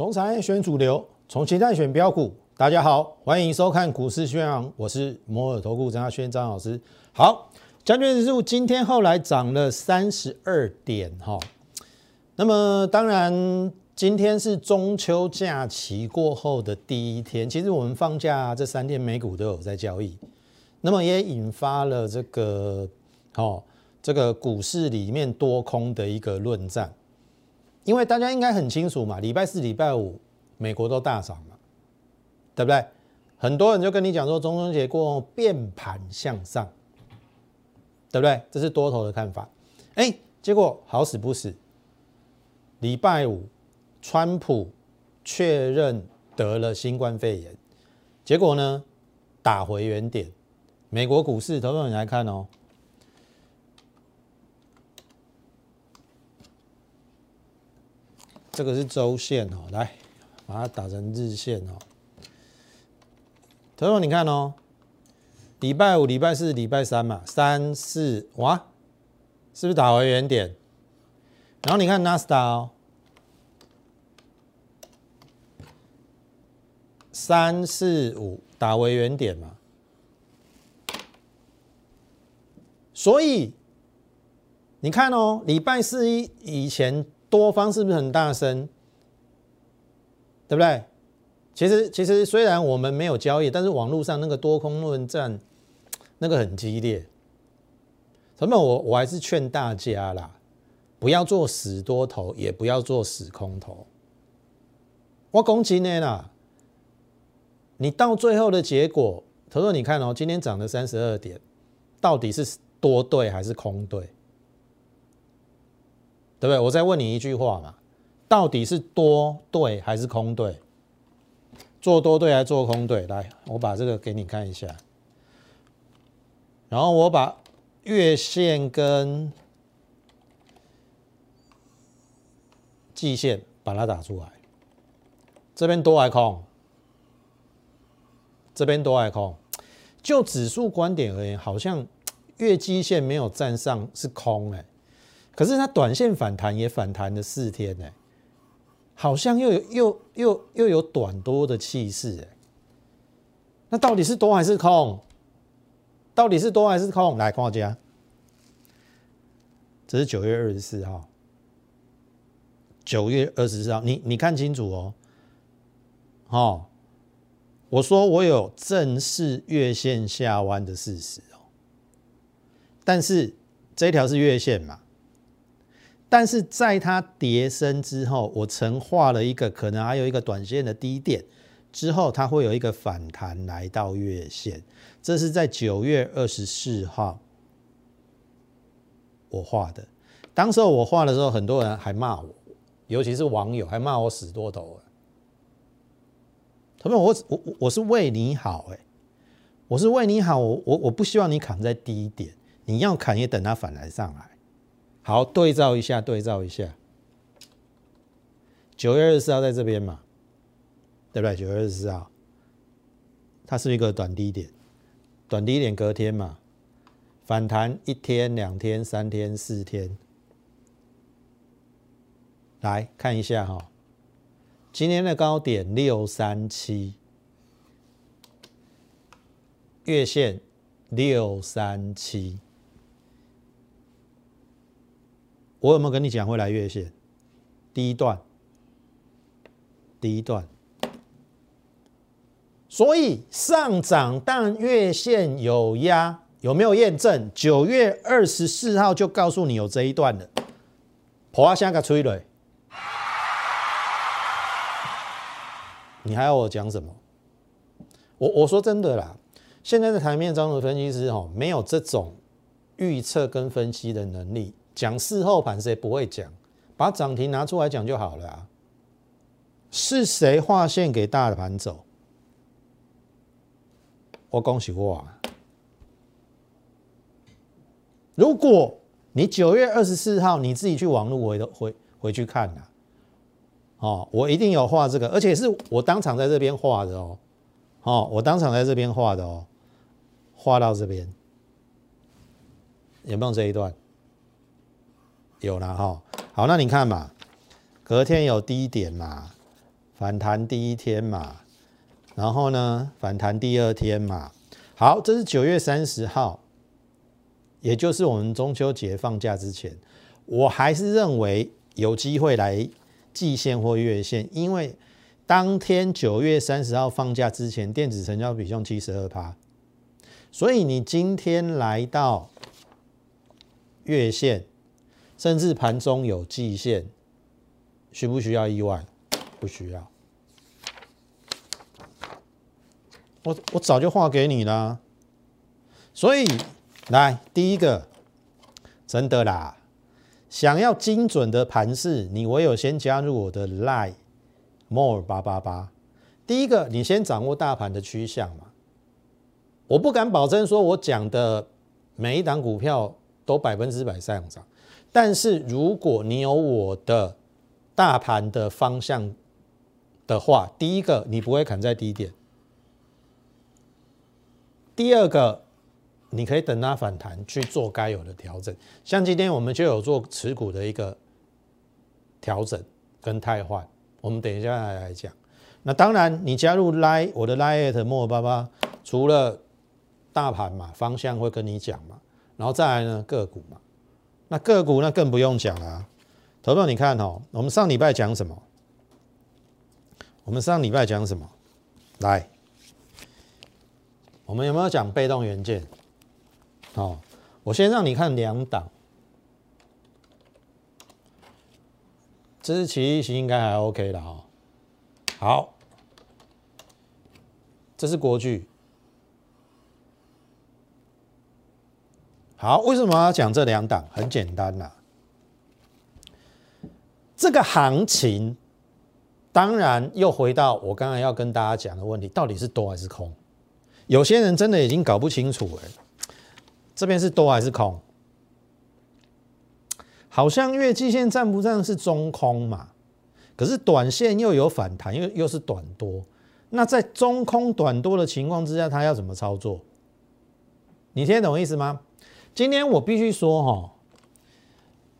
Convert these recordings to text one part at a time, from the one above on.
从产业选主流，从形态选标股。大家好，欢迎收看股市宣扬，我是摩尔投顾张亚轩张老师。好，将军指数今天后来涨了三十二点哈。那么当然，今天是中秋假期过后的第一天，其实我们放假这三天美股都有在交易，那么也引发了这个哦这个股市里面多空的一个论战。因为大家应该很清楚嘛，礼拜四、礼拜五美国都大涨嘛，对不对？很多人就跟你讲说，中秋节过后变盘向上，对不对？这是多头的看法。哎，结果好死不死，礼拜五川普确认得了新冠肺炎，结果呢打回原点。美国股市，投资人来看哦。这个是周线哦，来把它打成日线哦。同学你看哦，礼拜五、礼拜四、礼拜三嘛，三四哇，是不是打回原点？然后你看纳斯达哦，三四五打回原点嘛。所以你看哦，礼拜四一以前。多方是不是很大声？对不对？其实其实虽然我们没有交易，但是网络上那个多空论战那个很激烈。什么？我我还是劝大家啦，不要做死多头，也不要做死空头。我攻击你啦！你到最后的结果，他说：“你看哦，今天涨了三十二点，到底是多对还是空对？”对不对？我再问你一句话嘛，到底是多对还是空对？做多对还是做空对？来，我把这个给你看一下，然后我把月线跟季线把它打出来，这边多还空？这边多还空？就指数观点而言，好像月季线没有站上是空哎。可是它短线反弹也反弹了四天呢，好像又有又又又有短多的气势哎，那到底是多还是空？到底是多还是空？来，看家，这是九月二十四号，九月二十四号，你你看清楚哦，哦，我说我有正式月线下弯的事实哦，但是这条是月线嘛？但是在它跌升之后，我曾画了一个可能还有一个短线的低点，之后它会有一个反弹来到月线，这是在九月二十四号我画的。当时候我画的时候，很多人还骂我，尤其是网友还骂我死多头啊。他们我我我是为你好哎，我是为你好，我我我不希望你砍在低点，你要砍也等它反弹上来。好，对照一下，对照一下。九月二十四号在这边嘛，对不对？九月二十四号，它是一个短低点，短低点隔天嘛，反弹一天、两天、三天、四天。来看一下哈，今天的高点六三七，月线六三七。我有没有跟你讲会来月线？第一段，第一段，所以上涨但月线有压，有没有验证？九月二十四号就告诉你有这一段了。破阿香个催泪，你还要我讲什么？我我说真的啦，现在的台面上的分析师哦，没有这种预测跟分析的能力。讲事后盘谁不会讲？把涨停拿出来讲就好了啊！是谁划线给大盘走？我恭喜我啊！如果你九月二十四号你自己去网络回回回去看呐，哦，我一定有画这个，而且是我当场在这边画的哦，哦，我当场在这边画的哦，画到这边有没有这一段？有了哈，好，那你看嘛，隔天有低点嘛，反弹第一天嘛，然后呢反弹第二天嘛。好，这是九月三十号，也就是我们中秋节放假之前，我还是认为有机会来季线或月线，因为当天九月三十号放假之前，电子成交比重七十二趴，所以你今天来到月线，甚至盘中有季线，需不需要意外？不需要。我我早就画给你了，所以来第一个，真的啦，想要精准的盘势，你唯有先加入我的 Line More 八八八。第一个，你先掌握大盘的趋向嘛。我不敢保证说我讲的每一档股票都百分之百上涨，但是如果你有我的大盘的方向的话，第一个你不会砍在低点。第二个，你可以等它反弹去做该有的调整，像今天我们就有做持股的一个调整跟汰换，我们等一下来来讲。那当然，你加入 Lie 我的 Lie at 莫巴巴，除了大盘嘛，方向会跟你讲嘛，然后再来呢个股嘛，那个股那更不用讲了。投票你看哦，我们上礼拜讲什么？我们上礼拜讲什么？来。我们有没有讲被动元件？好，我先让你看两档，这是奇异型，应该还 OK 的哈。好，这是国巨。好，为什么要讲这两档？很简单呐，这个行情，当然又回到我刚才要跟大家讲的问题，到底是多还是空？有些人真的已经搞不清楚了，这边是多还是空？好像月季线站不站是中空嘛？可是短线又有反弹，又又是短多。那在中空短多的情况之下，他要怎么操作？你听懂意思吗？今天我必须说哈，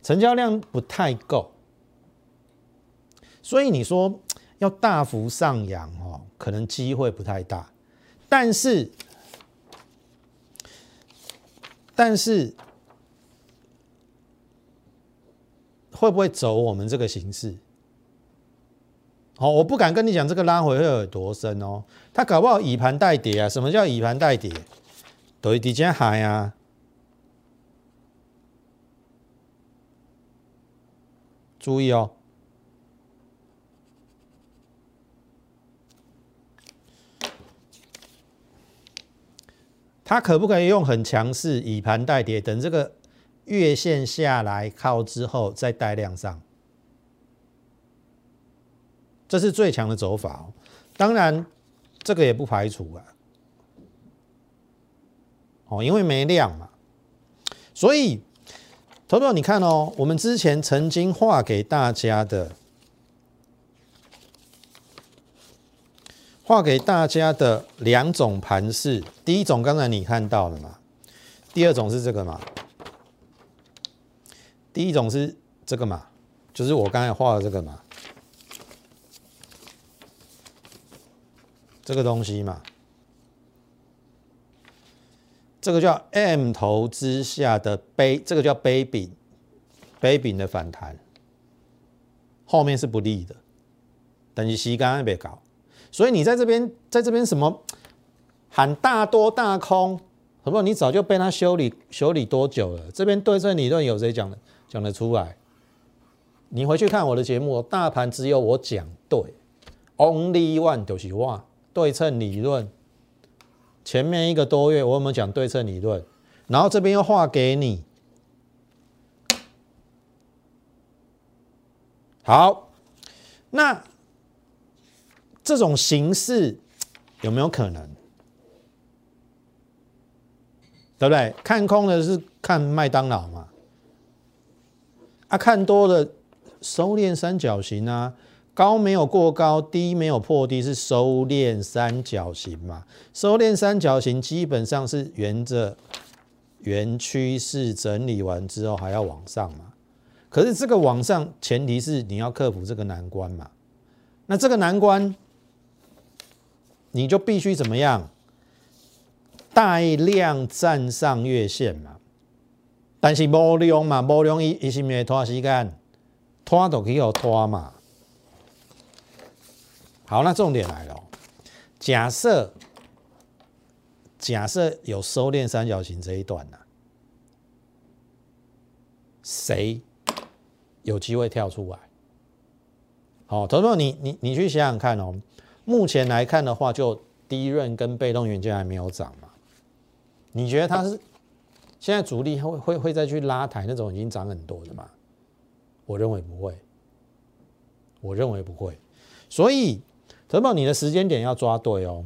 成交量不太够，所以你说要大幅上扬哦，可能机会不太大。但是，但是会不会走我们这个形式？好，我不敢跟你讲这个拉回会有多深哦。它搞不好以盘带跌啊？什么叫以盘带跌？对底下海啊！注意哦。它可不可以用很强势以盘带跌，等这个月线下来靠之后再带量上？这是最强的走法哦。当然，这个也不排除啊。哦，因为没量嘛。所以，投票你看哦，我们之前曾经画给大家的。画给大家的两种盘式，第一种刚才你看到了嘛？第二种是这个嘛？第一种是这个嘛？就是我刚才画的这个嘛？这个东西嘛？这个叫 M 头之下的杯，这个叫杯柄，杯柄的反弹，后面是不利的，等于吸干别搞。所以你在这边，在这边什么喊大多大空，好不好？你早就被他修理修理多久了？这边对称理论有谁讲的讲得出来？你回去看我的节目，大盘只有我讲对，Only One 就是哇对称理论。前面一个多月我有没有讲对称理论？然后这边又画给你，好，那。这种形式有没有可能？对不对？看空的是看麦当劳嘛？啊，看多了收敛三角形啊，高没有过高，低没有破低，是收敛三角形嘛？收敛三角形基本上是沿着原趋势整理完之后还要往上嘛？可是这个往上前提是你要克服这个难关嘛？那这个难关，你就必须怎么样？大量站上月线嘛，但是无量嘛，无量一一是咪拖时间，拖都可以有拖嘛。好，那重点来了，假设假设有收敛三角形这一段呢，谁有机会跳出来？好，投资你你你去想想看哦，目前来看的话，就第一润跟被动元件还没有涨嘛。你觉得它是现在主力会会会再去拉抬那种已经涨很多的吗？我认为不会，我认为不会。所以，德宝，你的时间点要抓对哦。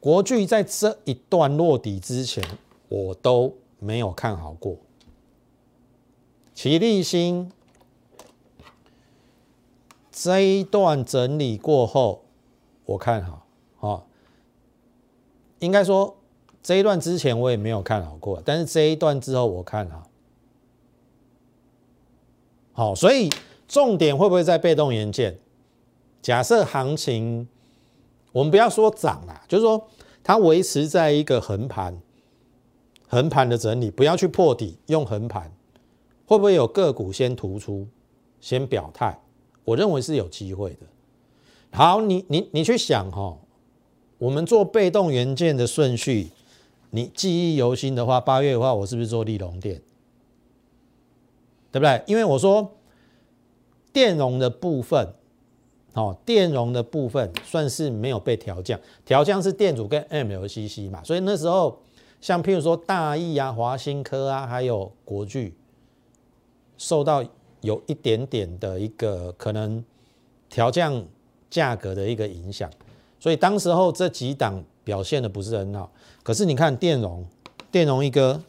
国巨在这一段落底之前，我都没有看好过。齐立新这一段整理过后，我看好。哦，应该说这一段之前我也没有看好过，但是这一段之后我看好。好，所以重点会不会在被动元件？假设行情，我们不要说涨啦，就是说它维持在一个横盘、横盘的整理，不要去破底，用横盘，会不会有个股先突出、先表态？我认为是有机会的。好，你你你去想哈。我们做被动元件的顺序，你记忆犹新的话，八月的话，我是不是做利隆电？对不对？因为我说电容的部分，哦，电容的部分算是没有被调降，调降是电阻跟 MLCC 嘛，所以那时候像譬如说大益啊、华新科啊，还有国巨，受到有一点点的一个可能调降价格的一个影响。所以当时候这几档表现的不是很好，可是你看电容，电容一哥，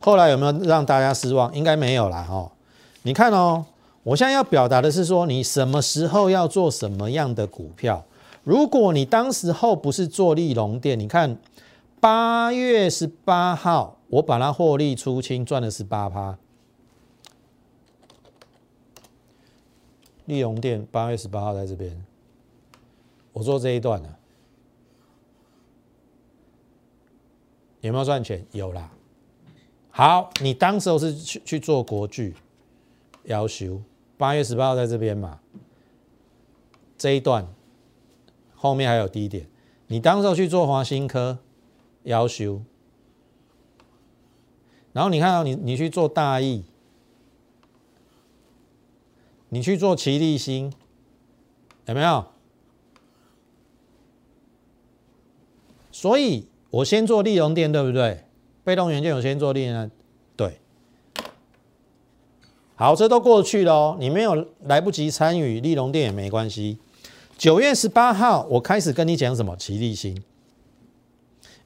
后来有没有让大家失望？应该没有啦，哦。你看哦，我现在要表达的是说，你什么时候要做什么样的股票？如果你当时候不是做利隆店，你看八月十八号，我把它获利出清，赚了十八趴。利隆店八月十八号在这边。我做这一段呢，有没有赚钱？有啦。好，你当时候是去去做国剧，要修八月十八号在这边嘛？这一段后面还有低点，你当时候去做华新科，要修，然后你看到你你去做大益，你去做奇力新，有没有？所以我先做利用电，对不对？被动元件我先做利用，对。好，这都过去了，你没有来不及参与利隆店也没关系。九月十八号，我开始跟你讲什么？齐力新，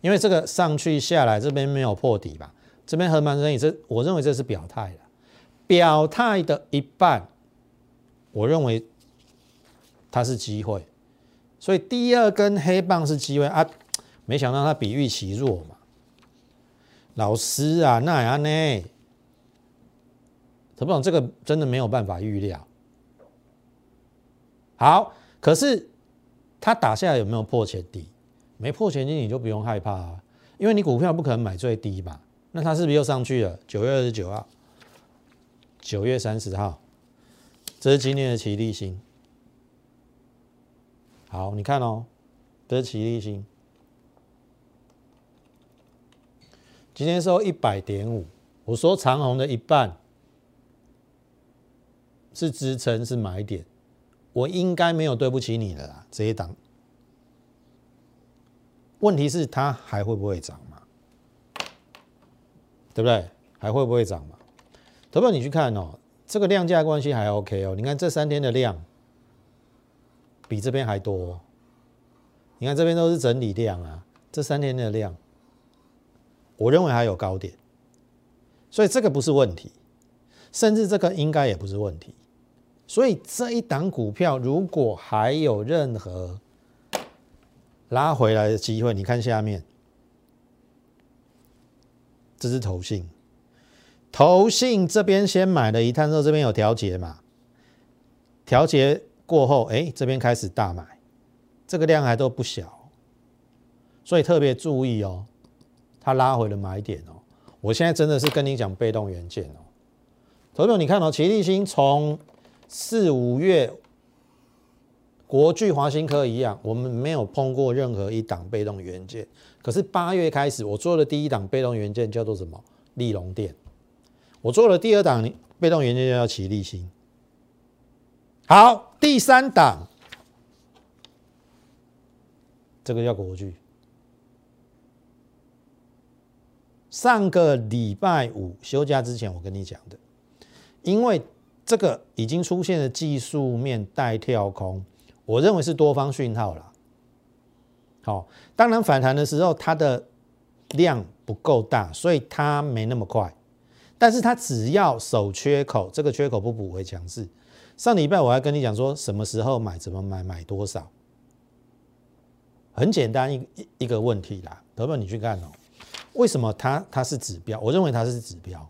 因为这个上去下来，这边没有破底吧？这边横盘整理，这我认为这是表态的，表态的一半，我认为它是机会。所以第二根黑棒是机会啊。没想到它比预期弱嘛，老师啊，那安呢？怎么懂？这个真的没有办法预料。好，可是它打下来有没有破前低？没破前低，你就不用害怕啊，因为你股票不可能买最低嘛。那它是不是又上去了？九月二十九号，九月三十号，这是今天的奇力星。好，你看哦，这是奇力星。今天收一百点五，我说长虹的一半是支撑是买点，我应该没有对不起你的啦，这一档。问题是它还会不会涨嘛？对不对？还会不会涨嘛？投票你去看哦，这个量价关系还 OK 哦。你看这三天的量比这边还多，你看这边都是整理量啊，这三天的量。我认为还有高点，所以这个不是问题，甚至这个应该也不是问题。所以这一档股票如果还有任何拉回来的机会，你看下面，这是头信，投信这边先买了一探之后，这边有调节嘛？调节过后，哎，这边开始大买，这个量还都不小，所以特别注意哦，它拉回了买点哦。我现在真的是跟你讲被动元件哦，投友你看哦，齐力新从四五月。国巨、华新科一样，我们没有碰过任何一档被动元件。可是八月开始，我做的第一档被动元件叫做什么？利隆电。我做了第二档被动元件叫奇力新。好，第三档，这个叫国巨。上个礼拜五休假之前，我跟你讲的，因为这个已经出现了技术面带跳空。我认为是多方讯号了，好，当然反弹的时候它的量不够大，所以它没那么快，但是它只要守缺口，这个缺口不补回强势。上礼拜我还跟你讲说什么时候买，怎么买，买多少，很简单一一个问题啦，德本你去看哦，为什么它它是指标？我认为它是指标，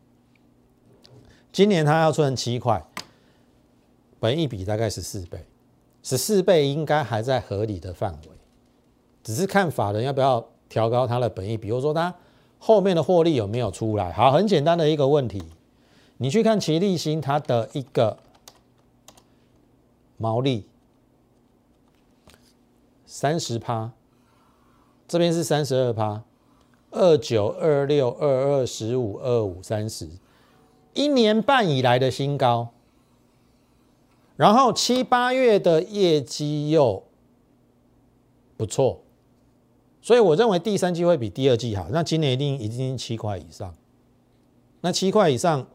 今年它要出成七块，本一比大概十四倍。十四倍应该还在合理的范围，只是看法人要不要调高它的本益，比如说它后面的获利有没有出来。好，很简单的一个问题，你去看奇力新它的一个毛利三十趴，这边是三十二趴，二九二六二二十五二五三十，一年半以来的新高。然后七八月的业绩又不错，所以我认为第三季会比第二季好。那今年一定一定七块以上。那七块以上，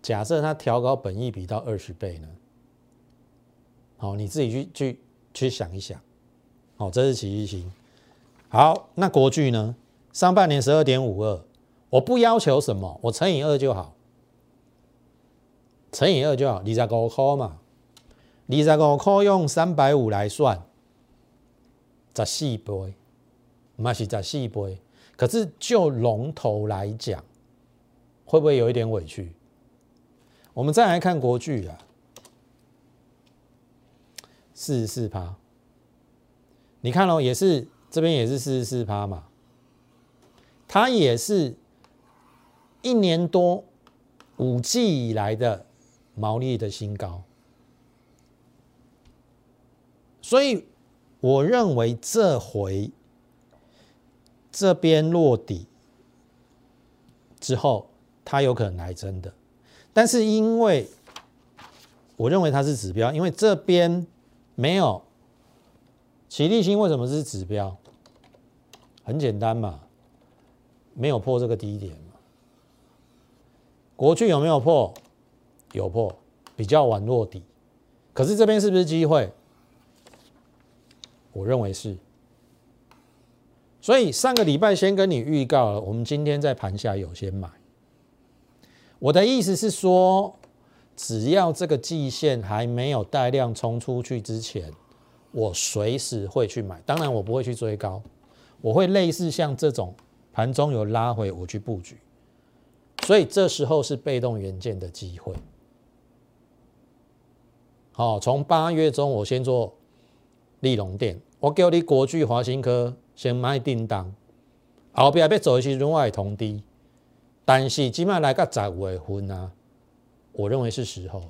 假设它调高本益比到二十倍呢？好，你自己去去去想一想。好，这是奇异星。好，那国巨呢？上半年十二点五二，我不要求什么，我乘以二就好。乘以二就好，二十五块嘛，二十五块用三百五来算，十四倍，嘛是十四倍。可是就龙头来讲，会不会有一点委屈？我们再来看国巨啊，四十四趴，你看哦，也是这边也是四十四趴嘛，它也是一年多五季以来的。毛利的新高，所以我认为这回这边落底之后，它有可能来真的。但是因为我认为它是指标，因为这边没有起立新，为什么是指标？很简单嘛，没有破这个低点。国巨有没有破？有破，比较晚落底，可是这边是不是机会？我认为是。所以上个礼拜先跟你预告了，我们今天在盘下有先买。我的意思是说，只要这个季线还没有带量冲出去之前，我随时会去买。当然，我不会去追高，我会类似像这种盘中有拉回，我去布局。所以这时候是被动元件的机会。好，从八月中我先做利隆店，我叫你国巨、华新科先买订单，后边要走一些另外同低，但是今麦来个十月份啊，我认为是时候了。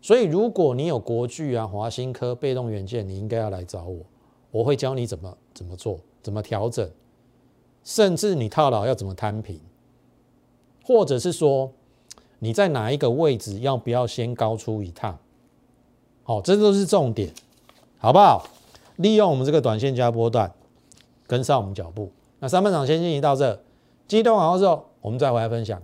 所以如果你有国巨啊、华新科被动元件，你应该要来找我，我会教你怎么怎么做，怎么调整，甚至你套牢要怎么摊平，或者是说你在哪一个位置要不要先高出一趟。好，这都是重点，好不好？利用我们这个短线加波段，跟上我们脚步。那三半场先进行到这，激动完之后，我们再回来分享。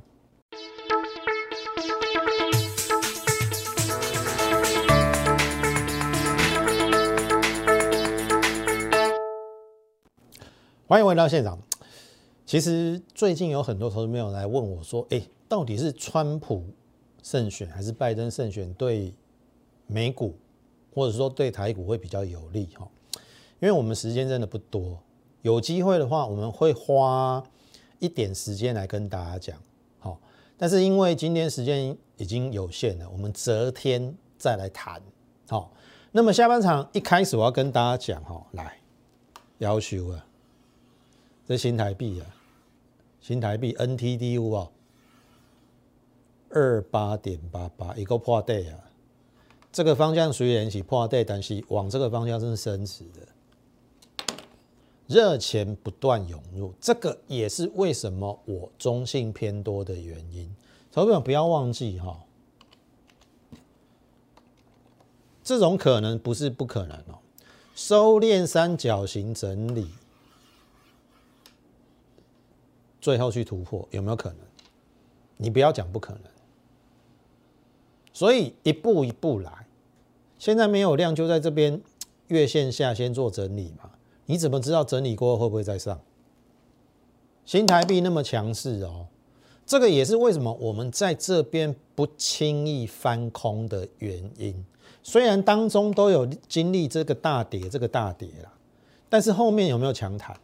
欢迎回到现场。其实最近有很多投资朋友来问我说：“哎，到底是川普胜选还是拜登胜选？”对。美股或者说对台股会比较有利哈，因为我们时间真的不多，有机会的话我们会花一点时间来跟大家讲。好，但是因为今天时间已经有限了，我们择天再来谈。好，那么下半场一开始我要跟大家讲哈，来要求啊，这新台币啊，新台币 NTDU 哦，二八点八八一个破底啊，这个方向虽然是破底，但是往这个方向是升值的。热钱不断涌入，这个也是为什么我中性偏多的原因。投资者不要忘记哈，这种可能不是不可能哦。收敛三角形整理，最后去突破有没有可能？你不要讲不可能。所以一步一步来，现在没有量就在这边月线下先做整理嘛。你怎么知道整理过后会不会再上？新台币那么强势哦，这个也是为什么我们在这边不轻易翻空的原因。虽然当中都有经历这个大跌，这个大跌啦，但是后面有没有强弹？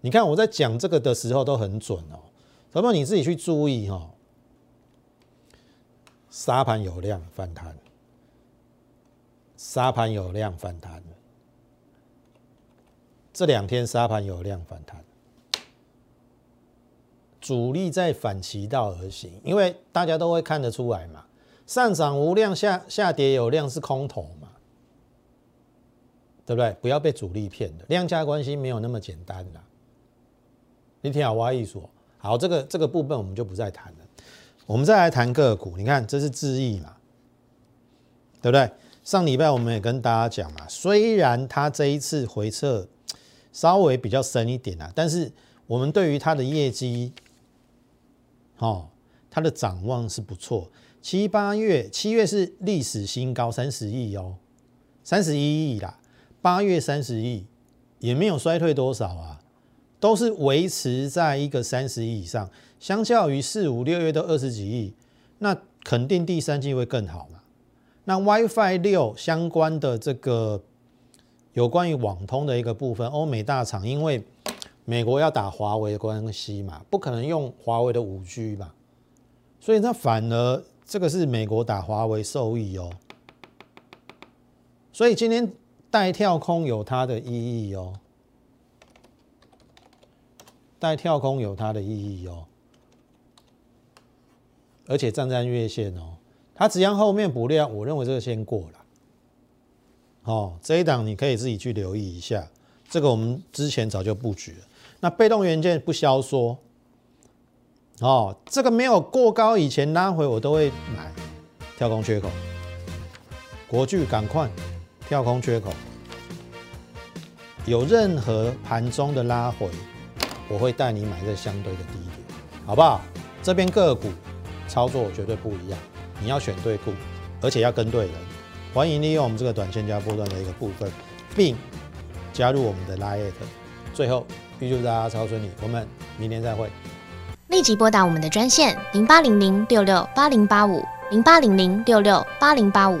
你看我在讲这个的时候都很准哦，什么你自己去注意哈。沙盘有量反弹，沙盘有量反弹。这两天沙盘有量反弹，主力在反其道而行，因为大家都会看得出来嘛，上涨无量，下下跌有量是空头嘛，对不对？不要被主力骗的，量价关系没有那么简单的。你听好我意思，好，这个这个部分我们就不再谈了，我们再来谈个股。你看这是智毅嘛，对不对？上礼拜我们也跟大家讲嘛，虽然它这一次回撤。稍微比较深一点啊，但是我们对于它的业绩，哦，它的展望是不错。七八月，七月是历史新高，三十亿哦，三十一亿啦。八月三十亿，也没有衰退多少啊，都是维持在一个三十亿以上。相较于四五六月都二十几亿，那肯定第三季会更好嘛。那 WiFi 六相关的这个。有关于网通的一个部分，欧美大厂因为美国要打华为的关系嘛，不可能用华为的五 G 嘛，所以它反而这个是美国打华为受益哦。所以今天带跳空有它的意义哦，带跳空有它的意义哦，而且站在月线哦，它只要后面补量，我认为这个先过了。哦，这一档你可以自己去留意一下，这个我们之前早就布局了。那被动元件不消说，哦，这个没有过高以前拉回我都会买，跳空缺口，国巨赶快跳空缺口，有任何盘中的拉回，我会带你买个相对的低点，好不好？这边个股操作绝对不一样，你要选对股，而且要跟对人。欢迎利用我们这个短线加波段的一个部分，并加入我们的 Lite。最后预祝大家超顺利，我们明天再会。立即拨打我们的专线零八零零六六八零八五零八零零六六八零八五